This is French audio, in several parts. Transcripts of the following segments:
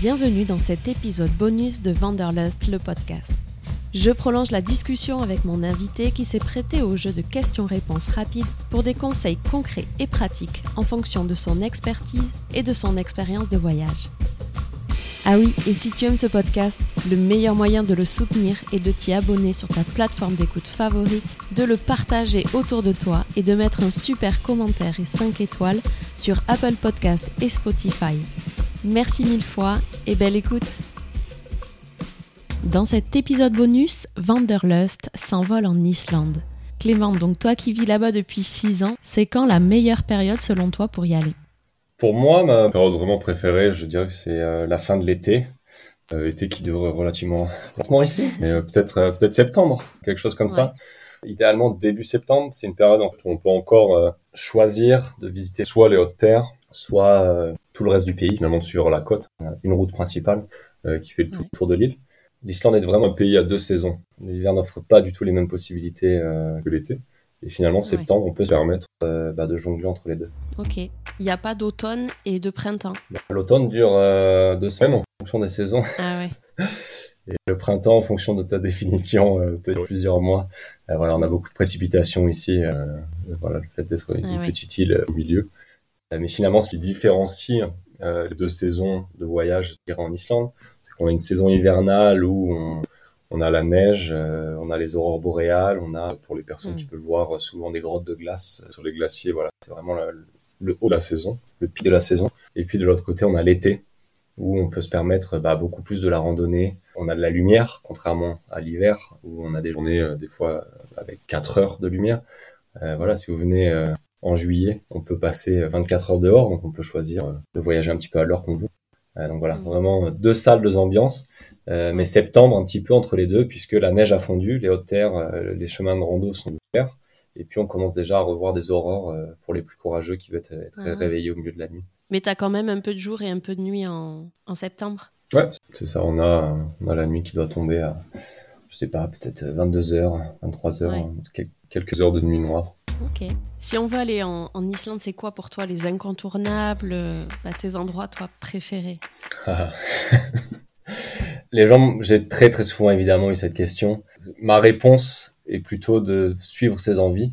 Bienvenue dans cet épisode bonus de Vanderlust, le podcast. Je prolonge la discussion avec mon invité qui s'est prêté au jeu de questions-réponses rapides pour des conseils concrets et pratiques en fonction de son expertise et de son expérience de voyage. Ah oui, et si tu aimes ce podcast, le meilleur moyen de le soutenir est de t'y abonner sur ta plateforme d'écoute favorite, de le partager autour de toi et de mettre un super commentaire et 5 étoiles sur Apple Podcast et Spotify. Merci mille fois et belle écoute. Dans cet épisode bonus, Vanderlust s'envole en Islande. Clément, donc toi qui vis là-bas depuis 6 ans, c'est quand la meilleure période selon toi pour y aller? Pour moi, ma période vraiment préférée, je dirais que c'est euh, la fin de l'été. Euh, été qui devrait relativement lentement ici, mais euh, peut-être euh, peut-être septembre, quelque chose comme ça. Idéalement début septembre, c'est une période où on peut encore choisir de visiter soit les hautes terres, soit euh, tout le reste du pays, finalement de suivre la côte, une route principale euh, qui fait le Ouais. tour de l'île. L'Islande est vraiment un pays à deux saisons. L'hiver n'offre pas du tout les mêmes possibilités euh, que l'été. Et finalement, septembre, on peut se permettre euh, bah, de jongler entre les deux. Ok. Il n'y a pas d'automne et de printemps. L'automne dure euh, deux semaines en fonction des saisons. Ah ouais. Et le printemps, en fonction de ta définition, euh, peut durer plusieurs mois. Euh, voilà, on a beaucoup de précipitations ici. euh, voilà, le fait d'être une Ah ouais. petite île au milieu. Euh, mais finalement, ce qui différencie euh, les deux saisons de voyage je dirais, en Islande, c'est qu'on a une saison hivernale où on, on a la neige, euh, on a les aurores boréales, on a, pour les personnes Mm. qui peuvent voir, souvent des grottes de glace sur les glaciers. Voilà, c'est vraiment la- le haut de la saison, le pic de la saison. Et puis de l'autre côté, on a l'été où on peut se permettre bah, beaucoup plus de la randonnée. On a de la lumière, contrairement à l'hiver, où on a des journées euh, des fois avec 4 heures de lumière. Euh, voilà, si vous venez euh, en juillet, on peut passer 24 heures dehors, donc on peut choisir euh, de voyager un petit peu à l'heure qu'on veut. Euh, donc voilà, Mhm. vraiment euh, deux salles, deux ambiances. Euh, mais septembre, un petit peu entre les deux, puisque la neige a fondu, les hautes terres, euh, les chemins de rando sont ouverts. Et puis on commence déjà à revoir des aurores euh, pour les plus courageux qui veulent être, Ah. réveillés au milieu de la nuit. Mais t'as quand même un peu de jour et un peu de nuit en, en septembre. Ouais, c'est ça. On a, on a la nuit qui doit tomber à, je sais pas, peut-être 22h, 23h, Ouais. quel- quelques heures de nuit noire. Ok. Si on veut aller en, en Islande, c'est quoi pour toi les incontournables, euh, bah, tes endroits toi préférés Les gens, j'ai très très souvent évidemment eu cette question. Ma réponse est plutôt de suivre ses envies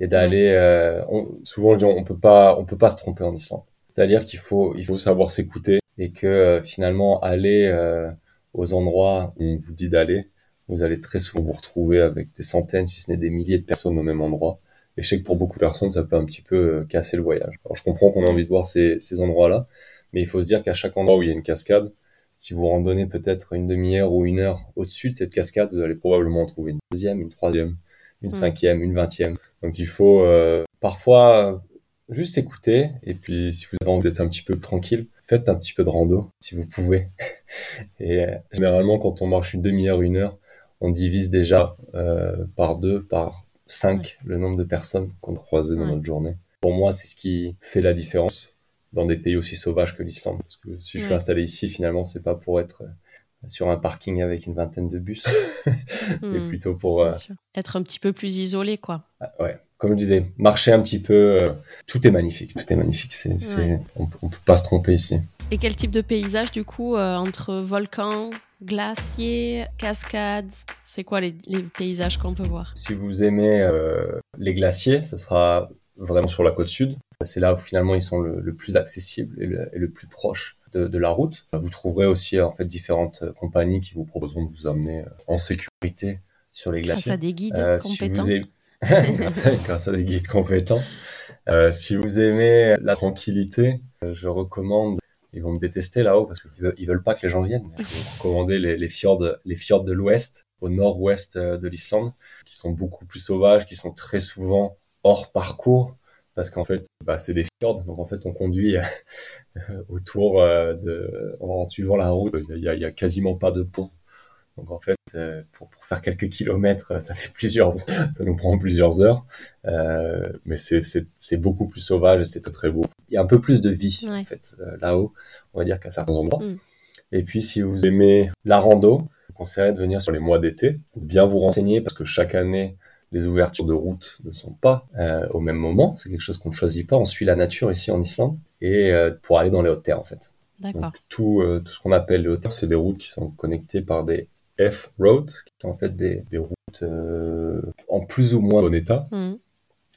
et d'aller. euh, souvent, on peut pas, on peut pas se tromper en Islande. C'est-à-dire qu'il faut, il faut savoir s'écouter et que euh, finalement aller euh, aux endroits où on vous dit d'aller, vous allez très souvent vous retrouver avec des centaines, si ce n'est des milliers de personnes au même endroit. Et je sais que pour beaucoup de personnes, ça peut un petit peu euh, casser le voyage. Alors je comprends qu'on a envie de voir ces, ces endroits-là, mais il faut se dire qu'à chaque endroit où il y a une cascade, si vous randonnez peut-être une demi-heure ou une heure au-dessus de cette cascade, vous allez probablement en trouver une deuxième, une troisième, une Mm. cinquième, une vingtième. Donc il faut euh, parfois juste écouter. Et puis si vous avez envie d'être un petit peu tranquille, faites un petit peu de rando si vous pouvez. Et euh, généralement quand on marche une demi-heure, une heure, on divise déjà euh, par deux, par cinq le nombre de personnes qu'on croisait dans notre journée. Pour moi, c'est ce qui fait la différence dans des pays aussi sauvages que l'Islande. Parce que si je suis installé ici, finalement, c'est pas pour être euh, sur un parking avec une vingtaine de bus, mais Hmm, plutôt pour, euh. Être un petit peu plus isolé, quoi. ah, ouais, comme je disais, marcher un petit peu. euh, tout est magnifique, tout est magnifique. C'est, c'est, Ouais. on, on peut pas se tromper ici. Et quel type de paysage, du coup, euh, entre volcans, glaciers, cascades C'est quoi les, les paysages qu'on peut voir? Si vous aimez euh, les glaciers, ça sera vraiment sur la côte sud. C'est là où finalement ils sont le, le plus accessibles et le, et le plus proche de, de la route. Vous trouverez aussi en fait différentes euh, compagnies qui vous proposeront de vous amener euh, en sécurité sur les Grâce glaciers. à des guides Euh, compétents grâce à des guides compétents. Euh, si vous aimez la tranquillité, je recommande. Ils vont me détester là-haut parce qu'ils veulent, ils veulent pas que les gens viennent. vais vous recommander les, les fjords, les fjords de l'ouest, au nord-ouest euh, de l'Islande, qui sont beaucoup plus sauvages, qui sont très souvent hors parcours, parce qu'en fait, bah, c'est des fjords. Donc en fait, on conduit euh, autour euh, de, en suivant la route. Il y a, il y a quasiment pas de pont. Donc en fait, euh, pour, pour faire quelques kilomètres, ça fait plusieurs, ça nous prend plusieurs heures. Euh, mais c'est, beaucoup plus sauvage et c'est très, très beau. Il y a un peu plus de vie Ouais. en fait euh, là-haut, on va dire qu'à certains endroits. Mm. Et puis si vous aimez la rando, je vous conseillerais de venir sur les mois d'été, bien vous renseigner parce que chaque année les ouvertures de route ne sont pas euh, au même moment. C'est quelque chose qu'on ne choisit pas. On suit la nature ici en Islande et euh, pour aller dans les hautes terres en fait. D'accord. Tout, euh, tout ce qu'on appelle les hauteurs, c'est des routes qui sont connectées par des F-roads, qui sont en fait des, des routes euh, en plus ou moins bon état, Mm.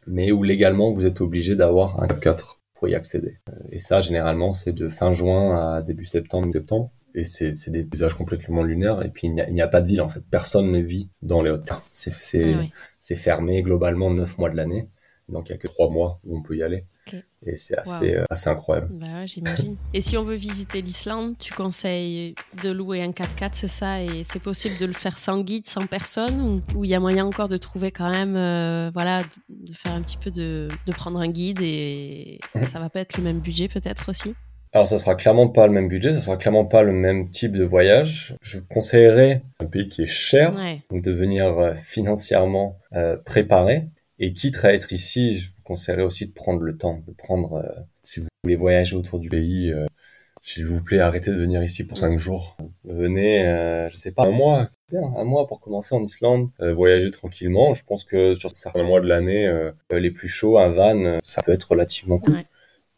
mais où légalement vous êtes obligé d'avoir un 4 pour y accéder. Euh, Et ça, généralement, c'est de fin juin à début septembre, septembre. Et c'est des paysages complètement lunaires. Et puis, il n'y a, pas de ville, en fait. Personne ne vit dans les. C'est c'est- Ah oui. c'est fermé globalement 9 mois de l'année. Donc, il n'y a que 3 mois où on peut y aller. Et c'est assez, euh, assez incroyable. Bah j'imagine. Et si on veut visiter l'Islande, tu conseilles de louer un 4x4, c'est ça? Et c'est possible de le faire sans guide, sans personne? Ou il y a moyen encore de trouver quand même, euh, voilà, de faire un petit peu de, de prendre un guide et ça va pas être le même budget peut-être aussi? Alors, ça sera clairement pas le même budget, ça sera clairement pas le même type de voyage. Je conseillerais un pays qui est cher, Ouais, donc de venir euh, financièrement euh, préparé. Et quitte à être ici, conseillerais aussi de prendre le temps, de prendre, euh, si vous voulez voyager autour du pays, euh, s'il vous plaît, arrêtez de venir ici pour cinq jours. Venez, euh, je sais pas, un mois, un mois pour commencer en Islande, euh, voyager tranquillement. Je pense que sur certains mois de l'année, les plus chauds, un van, ça peut être relativement cool. Ouais.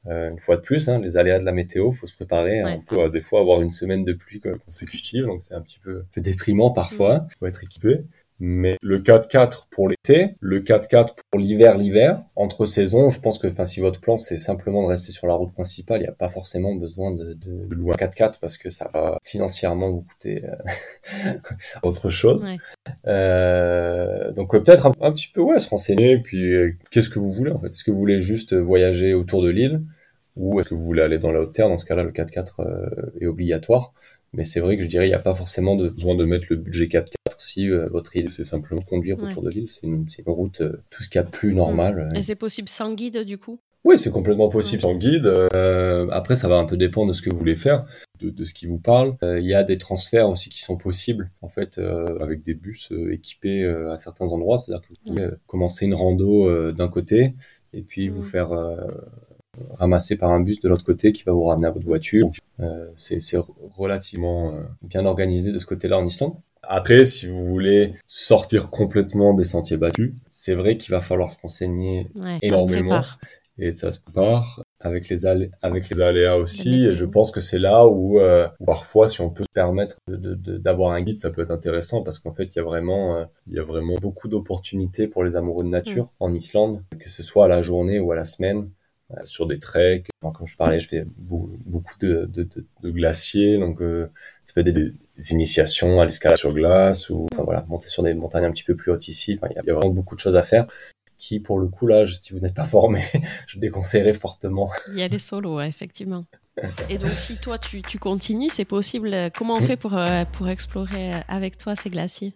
Euh, une fois de plus, hein, les aléas de la météo, faut se préparer. Ouais. On peut euh, des fois avoir une semaine de pluie quoi, consécutive, donc c'est un petit peu, déprimant parfois. Faut être équipé. Mais le 4x4 pour l'été, le 4x4 pour l'hiver, l'hiver, entre saisons, je pense que enfin, si votre plan c'est simplement de rester sur la route principale, il n'y a pas forcément besoin de, de, de louer un 4x4 parce que ça va financièrement vous coûter euh, autre chose. ouais. Euh, donc peut-être un, un petit peu ouais se renseigner puis euh, qu'est-ce que vous voulez en fait? Est-ce que vous voulez juste voyager autour de l'île ou est-ce que vous voulez aller dans la haute terre? Dans ce cas-là le 4x4 euh, est obligatoire mais c'est vrai que je dirais il n'y a pas forcément de, besoin de mettre le budget 4x4 si euh, votre île c'est simplement conduire Ouais. autour de l'île c'est une, route euh, tout ce qu'il y a de plus normal Et c'est possible sans guide du coup? Oui, c'est complètement possible sans guide. Euh, après, ça va un peu dépendre de ce que vous voulez faire, de, de ce qui vous parle. Euh, Il y a des transferts aussi qui sont possibles, en fait, euh, avec des bus euh, équipés euh, à certains endroits. C'est-à-dire que vous pouvez euh, commencer une rando euh, d'un côté et puis vous Mm. faire euh, ramasser par un bus de l'autre côté qui va vous ramener à votre voiture. Euh, c'est relativement euh, bien organisé de ce côté-là en Islande. Après, si vous voulez sortir complètement des sentiers battus, c'est vrai qu'il va falloir se renseigner Ouais, ça se Énormément. et ça se prépare avec les alé- avec les aléas aussi et je pense que c'est là où, euh, parfois si on peut se permettre d'avoir un guide ça peut être intéressant parce qu'en fait il y a vraiment euh, y a vraiment beaucoup d'opportunités pour les amoureux de nature Mm. en Islande que ce soit à la journée ou à la semaine sur des treks Enfin, comme je parlais je fais beau- beaucoup de, de, de, de glaciers donc euh, ça peut être des, des initiations à l'escalade sur glace ou enfin, voilà monter sur des montagnes un petit peu plus hautes ici Enfin, il y a- il a vraiment beaucoup de choses à faire qui pour le coup là je- si vous n'êtes pas formé je déconseillerais fortement Y aller solo, ouais, effectivement. Et donc, si toi, tu, tu continues, c'est possible. Comment on Mm. fait pour, euh, pour explorer euh, avec toi ces glaciers?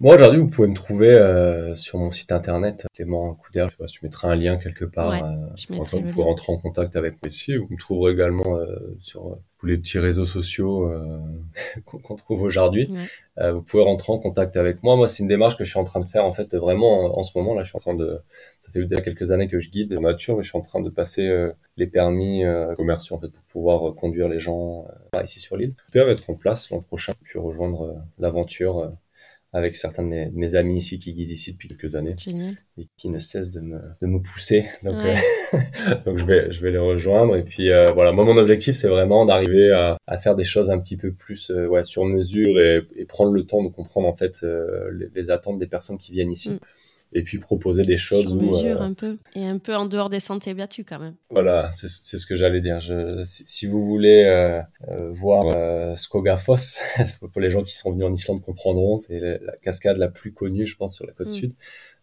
Moi, aujourd'hui, vous pouvez me trouver euh, sur mon site internet, Clément Couder. Je sais pas si tu mettras un lien quelque part. Ouais, euh, vous pouvez lien. rentrer en contact avec moi ici. Vous me trouverez également euh, sur euh, tous les petits réseaux sociaux euh, qu'on trouve aujourd'hui. Ouais. Euh, vous pouvez rentrer en contact avec moi. Moi, c'est une démarche que je suis en train de faire en fait vraiment en, en ce moment. Là, je suis en train de. Ça fait déjà quelques années que je guide en nature, mais je suis en train de passer euh, les permis euh, commerciaux en fait pour pouvoir conduire les gens euh, ici sur l'île. Je peux être en place l'an prochain, puis rejoindre euh, l'aventure. Avec certains de mes, mes amis ici qui guident ici depuis quelques années Génial. et qui ne cessent de me, de me pousser. Donc, Ouais. euh, donc je vais, je vais les rejoindre. Et puis euh, voilà, moi mon objectif c'est vraiment d'arriver à, à faire des choses un petit peu plus euh, ouais, sur mesure et, et prendre le temps de comprendre en fait euh, les, les attentes des personnes qui viennent ici. Mm. Et puis proposer des choses Sur mesure euh, un peu. Et un peu en dehors des sentiers battus quand même. voilà, c'est ce que j'allais dire. Je, si, si vous voulez euh, euh, voir Skogafoss, pour les gens qui sont venus en Islande comprendront, c'est la, la cascade la plus connue, je pense, sur la côte Mm. sud.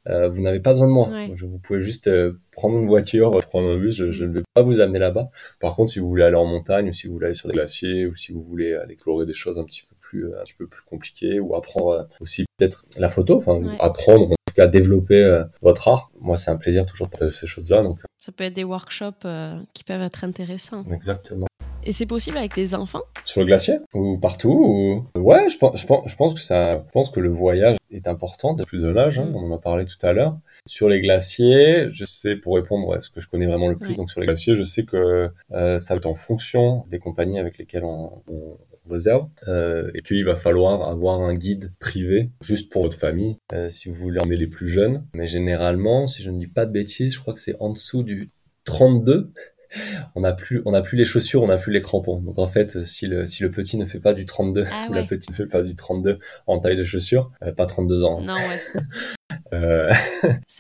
Euh, vous n'avez pas besoin de moi. Ouais. Je, vous pouvez juste euh, prendre une voiture, prendre un bus. Je, je ne vais pas vous amener là-bas. Par contre, si vous voulez aller en montagne, ou si vous voulez aller sur des glaciers, ou si vous voulez aller explorer des choses un petit peu plus, euh, un petit peu plus compliquées, ou apprendre euh, aussi peut-être la photo, enfin Ouais. apprendre en tout cas développer euh, votre art. Moi, c'est un plaisir toujours de partager ces choses-là. Donc, Ça peut être des workshops euh, qui peuvent être intéressants. exactement. Et c'est possible avec des enfants? Sur le glacier? Ou partout ou... Ouais, je pense, je pense, je pense que ça, je pense que le voyage est important de plus de l'âge. Hein, Mm. on en a parlé tout à l'heure. Sur les glaciers, je sais pour répondre à ce que je connais vraiment le plus. Ouais. Donc sur les glaciers, je sais que euh, ça va être en fonction des compagnies avec lesquelles on, on réserve. Euh, et puis il va falloir avoir un guide privé juste pour votre famille euh, si vous voulez emmener les plus jeunes. Mais généralement, si je ne dis pas de bêtises, je crois que c'est en dessous du 32 on n'a plus, on a plus les chaussures, on n'a plus les crampons. Donc en fait, si le, si le petit ne fait pas du 32 Ah ou la ouais. petite ne fait pas du 32 en taille de chaussures, a pas 32 ans. Non, ouais. Euh,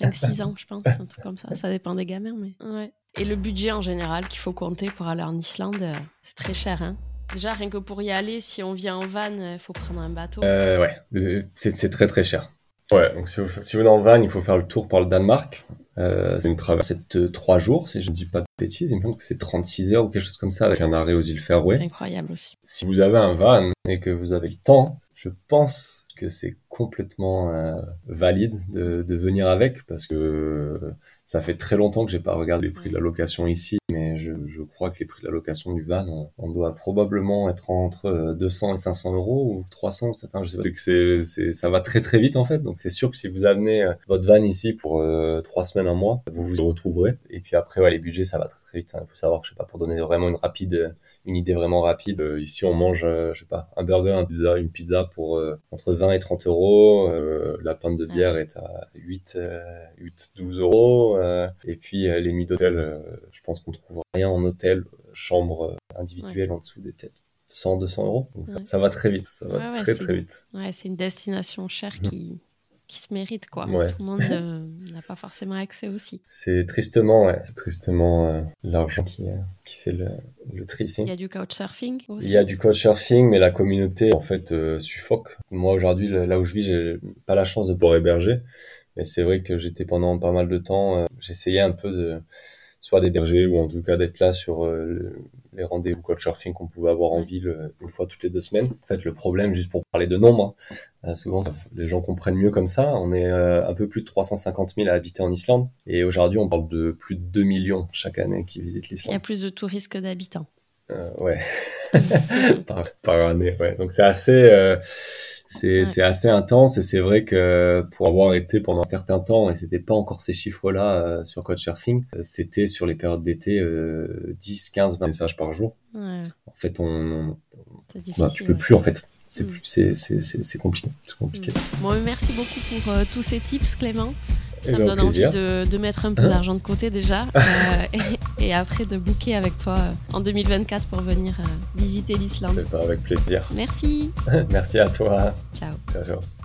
5-6 ans, je pense, un truc comme ça. Ça dépend des gamins, mais. Ouais. Et le budget en général qu'il faut compter pour aller en Islande, euh, c'est très cher, hein. Déjà, rien que pour y aller, si on vient en van, il faut prendre un bateau. euh, ouais, c'est très très cher. Ouais, donc si vous, si vous venez en van, il faut faire le tour par le Danemark. Euh, c'est une traversée de 3 jours, si je ne dis pas de bêtises. Il me semble que c'est 36 heures ou quelque chose comme ça, avec un arrêt aux îles Faroé. C'est incroyable aussi. si vous avez un van et que vous avez le temps, je pense que c'est complètement euh, valide de, de venir avec parce que euh, ça fait très longtemps que j'ai pas regardé les prix de la location ici, mais je, je crois que les prix de la location du van, on, doit probablement être entre euh, 200 et 500 euros ou 300, enfin, je sais pas. Que c'est, c'est, ça va très très vite en fait, donc c'est sûr que si vous amenez euh, votre van ici pour euh, trois semaines, un mois, vous vous y retrouverez. Et puis après, ouais, les budgets, ça va très très vite. Il faut savoir que je sais pas pour donner vraiment une rapide une idée vraiment rapide. Euh, ici, on mange, euh, je sais pas, un burger, un pizza, une pizza pour euh, entre 20 et 30 euros. Euh, la pinte de bière est à 8, euh, 8 12 euros. Euh, et puis, euh, les nuits d'hôtel, je pense qu'on trouve rien en hôtel, chambre individuelle en dessous des têtes. 100, 200 euros. Donc ça, Ouais. ça va très vite. Ça va Ouais, ouais, très très vite. Ouais, c'est une destination chère qui, qui se mérite, quoi. Ouais. Tout le monde euh, n'a pas forcément accès aussi. C'est tristement, ouais, c'est tristement euh, l'argent qui, euh, qui fait le, le tri ici. Il y a du couchsurfing aussi. Il y a du couchsurfing, mais la communauté, en fait, suffoque. Moi, aujourd'hui, là où je vis, j'ai pas la chance de pouvoir héberger. Mais c'est vrai que j'étais pendant pas mal de temps, j'essayais un peu de, soit d'héberger ou en tout cas d'être là sur euh, le- les rendez-vous couchsurfing qu'on pouvait avoir en ville euh, une fois toutes les deux semaines. En fait, le problème, juste pour parler de nombre, hein, euh, souvent ça- les gens comprennent mieux comme ça. On est euh, un peu plus de 350 000 à habiter en Islande. Et aujourd'hui, on parle de plus de 2 millions chaque année qui visitent Il y a l'Islande. plus de touristes que d'habitants. Euh, ouais. par, par année, ouais. Donc c'est assez, euh, c'est Ouais. assez intense et c'est vrai que pour avoir été pendant un certain temps et c'était pas encore ces chiffres-là euh, sur Couchsurfing, c'était sur les périodes d'été euh, 10, 15, 20 messages par jour. Ouais, En fait, on, c'est bah, tu peux ouais. plus en fait. C'est Mm. c'est compliqué, compliqué. Bon, mais merci beaucoup pour euh, tous ces tips, Clément. Ça Eh me ben, donne envie de, de mettre un peu Hein d'argent de côté déjà euh, et, et après de booker avec toi euh, en 2024 pour venir visiter l'Islande. C'est pas avec plaisir. Merci. Merci à toi. Ciao. Ciao, ciao.